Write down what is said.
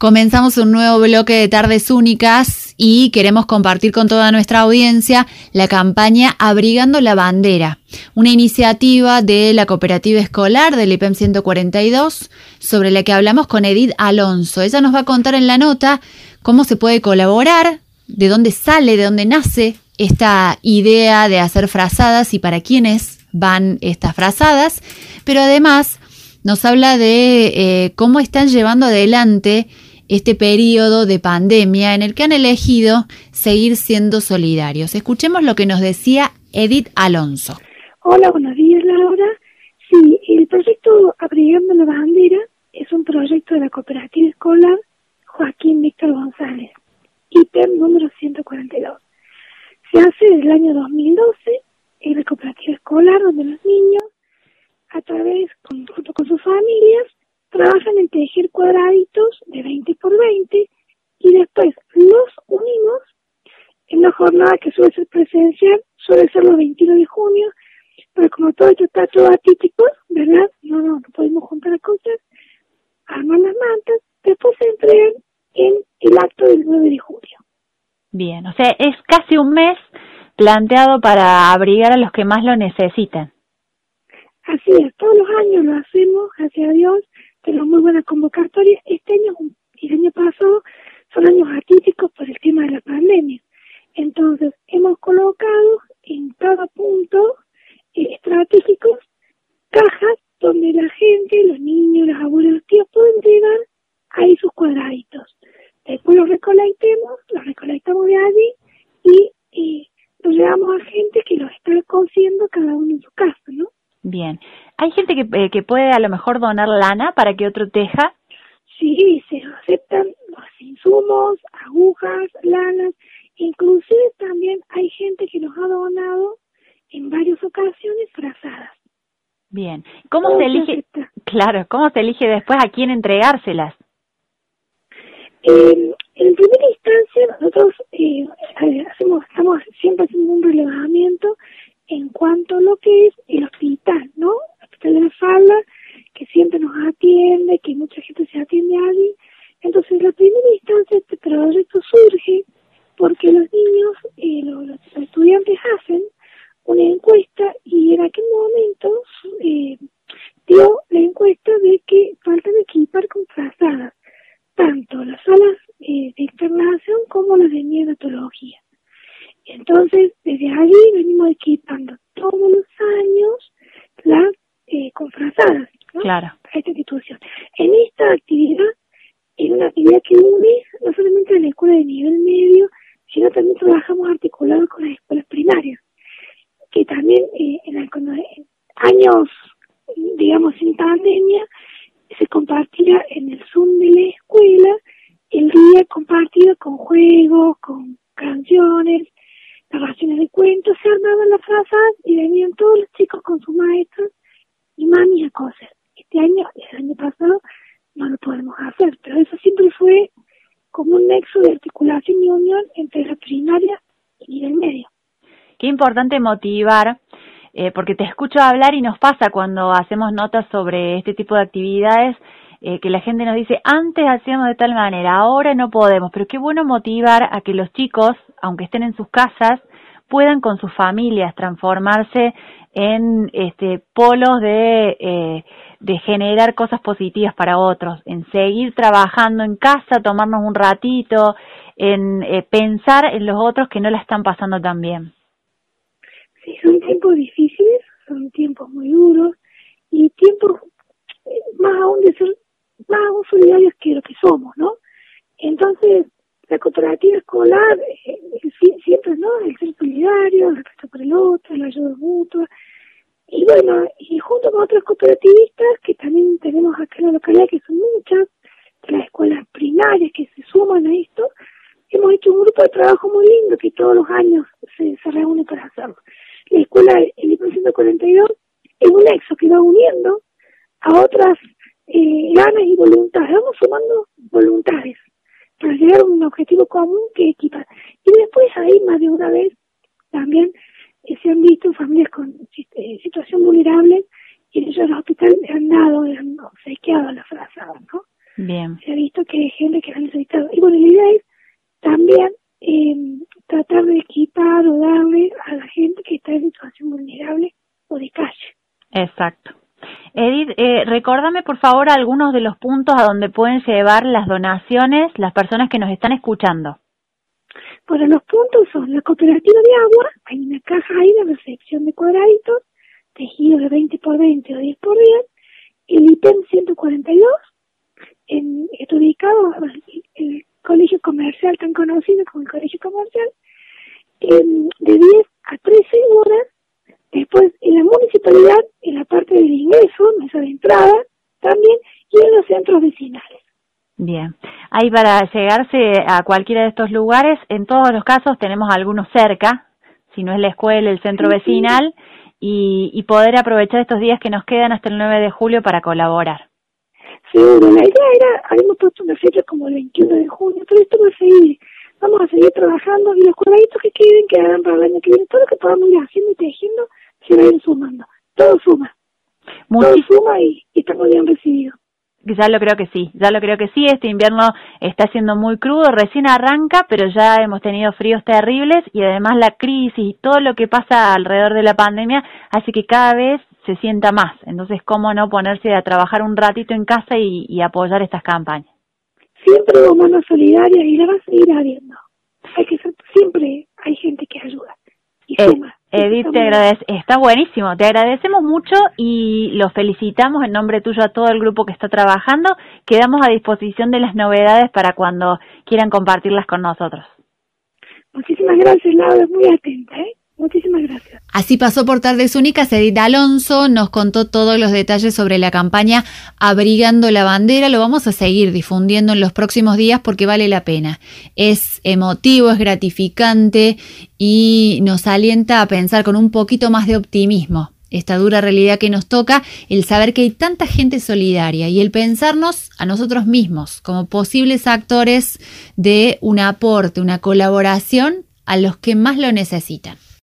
Comenzamos un nuevo bloque de tardes únicas y queremos compartir con toda nuestra audiencia la campaña Abrigando la Bandera, una iniciativa de la cooperativa escolar del IPEM 142 sobre la que hablamos con Edith Alonso. Ella nos va a contar en la nota cómo se puede colaborar, de dónde sale, de dónde nace esta idea de hacer frazadas y para quiénes van estas frazadas, pero además nos habla de eh, cómo están llevando adelante este periodo de pandemia en el que han elegido seguir siendo solidarios. Escuchemos lo que nos decía Edith Alonso. Hola, buenos días Laura. Sí, el proyecto Abrigando la Bandera es un proyecto de la cooperativa escolar Joaquín Víctor González, IPEM número 142. Se hace desde el año 2012 en la cooperativa escolar donde los niños, a través, junto con sus familias, trabajan en tejer cuadraditos de 20 por 20 y después los unimos en una jornada que suele ser presencial, suele ser los 21 de junio, pero como todo esto está todo atípico, ¿verdad? No, no, no podemos juntar cosas, arman las mantas, después se entregan en el acto del 9 de julio. Bien, o sea, es casi un mes planteado para abrigar a los que más lo necesitan. Así es, todos los años lo hacemos, gracias a Dios, tenemos muy buena convocatoria. Este año y el año pasado son años atípicos por el tema de la pandemia. Entonces, hemos colocado en cada punto eh, estratégicos cajas donde la gente, los niños, los abuelos, los tíos pueden llegar ahí sus cuadraditos. Después los recolectemos, los recolectamos de allí y eh, los llevamos a gente que los está cosiendo cada uno en su casa, ¿no? Bien. ¿Hay gente que, eh, que puede a lo mejor donar lana para que otro teja? Sí, se aceptan los insumos, agujas, lanas. Inclusive también hay gente que nos ha donado en varias ocasiones frazadas. Bien. ¿Cómo se elige? Claro, ¿cómo se elige después a quién entregárselas? en primera instancia, nosotros eh, hacemos, estamos siempre haciendo un relevamiento en cuanto a lo que es el hospital, ¿no? El hospital de la falda, que siempre nos atiende, que mucha gente se atiende allí. Entonces, la primera instancia este proyecto surge porque los niños, eh, los, estudiantes hacen una encuesta y en aquel momento eh, dio la encuesta de que faltan equipar con frazadas tanto las salas eh, de internación como las de neonatología. Entonces, desde allí venimos equipando todos los años las eh, confrazadas ¿no? claro. a esta institución. En actividad, en una actividad que une no solamente a la escuela de nivel medio, sino también trabajamos articulado con las escuelas primarias, que también eh, en, en años, digamos, sin pandemia, se compartía en el Zoom de la escuela el día compartido con juegos, con canciones, narraciones de cuentos, se armaban las frases y venían todos los chicos con sus maestros y mami a coser. Este año, el año pasado, no lo podemos hacer, pero eso siempre fue como un nexo de articulación y unión entre la primaria y el medio. Qué importante motivar, eh, porque te escucho hablar y nos pasa cuando hacemos notas sobre este tipo de actividades, eh, que la gente nos dice, antes hacíamos de tal manera, ahora no podemos, pero qué bueno motivar a que los chicos, aunque estén en sus casas, puedan con sus familias transformarse en este polos de, eh, de generar cosas positivas para otros, en seguir trabajando en casa, tomarnos un ratito, en eh, pensar en los otros que no la están pasando tan bien. Sí, son tiempos difíciles, son tiempos muy duros y tiempos más aún de ser más solidarios que lo que somos, ¿no? Entonces, la cooperativa escolar eh, siempre, ¿no? El ser solidario, el respeto por el otro, la ayuda mutua. Y bueno, y junto con otros cooperativistas que también tenemos acá en la localidad, que son muchas, de las escuelas primarias que se suman a esto, hemos hecho un grupo de trabajo muy lindo que todos los años se, se reúne para hacerlo. La escuela, el 1942, es un nexo que va uniendo a otras eh, ganas y voluntad. Vamos sumando voluntades para llegar a un objetivo común que equipar. Y después ahí más de una vez también eh, se han visto familias con eh, situación vulnerable y ellos los hospitales han dado, han obsequiado las frazadas, ¿no? Bien. Se ha visto que hay gente que ha necesitado. Y bueno, la idea es también eh, tratar de equipar o darle a la gente que está en vulnerable o de calle. Exacto. Edith, eh, recórdame por favor algunos de los puntos a donde pueden llevar las donaciones las personas que nos están escuchando. Bueno, los puntos son la cooperativa de agua, hay una caja ahí de recepción de cuadraditos, tejido de 20 por 20 o 10 por 10, el IPEM 142, en, está ubicado el, el colegio comercial tan conocido como el colegio comercial, de 10 a 13 horas Después, en la municipalidad, en la parte del ingreso, mesa de entrada, también, y en los centros vecinales. Bien, ahí para llegarse a cualquiera de estos lugares, en todos los casos tenemos algunos cerca, si no es la escuela, el centro vecinal, y, y poder aprovechar estos días que nos quedan hasta el 9 de julio para colaborar. Seguro, la idea era, habíamos puesto una fecha como el 21 de junio, pero esto va a seguir, vamos a seguir trabajando y los cuadraditos que queden quedarán para el año que viene, todo lo que podamos ir haciendo y tejiendo se va a ir sumando. Todo suma. Todo suma y, estamos bien recibidos. Ya lo creo que sí, ya lo creo que sí. Este invierno está siendo muy crudo, recién arranca, pero ya hemos tenido fríos terribles y además la crisis y todo lo que pasa alrededor de la pandemia hace que cada vez se sienta más. Entonces, ¿cómo no ponerse a trabajar un ratito en casa y, apoyar estas campañas? Siempre hubo manos solidarias y la va a seguir habiendo. Hay que ser, siempre hay gente que ayuda y eh, suma. Edith, te agradece, está buenísimo, te agradecemos mucho y los felicitamos en nombre tuyo a todo el grupo que está trabajando. Quedamos a disposición de las novedades para cuando quieran compartirlas con nosotros. Muchísimas gracias, Laura, muy atenta, ¿eh? Muchísimas gracias. Así pasó por Tardes Únicas. Edith Alonso nos contó todos los detalles sobre la campaña Abrigando la Bandera. Lo vamos a seguir difundiendo en los próximos días porque vale la pena. Es emotivo, es gratificante y nos alienta a pensar con un poquito más de optimismo esta dura realidad que nos toca, el saber que hay tanta gente solidaria y el pensarnos a nosotros mismos como posibles actores de un aporte, una colaboración a los que más lo necesitan.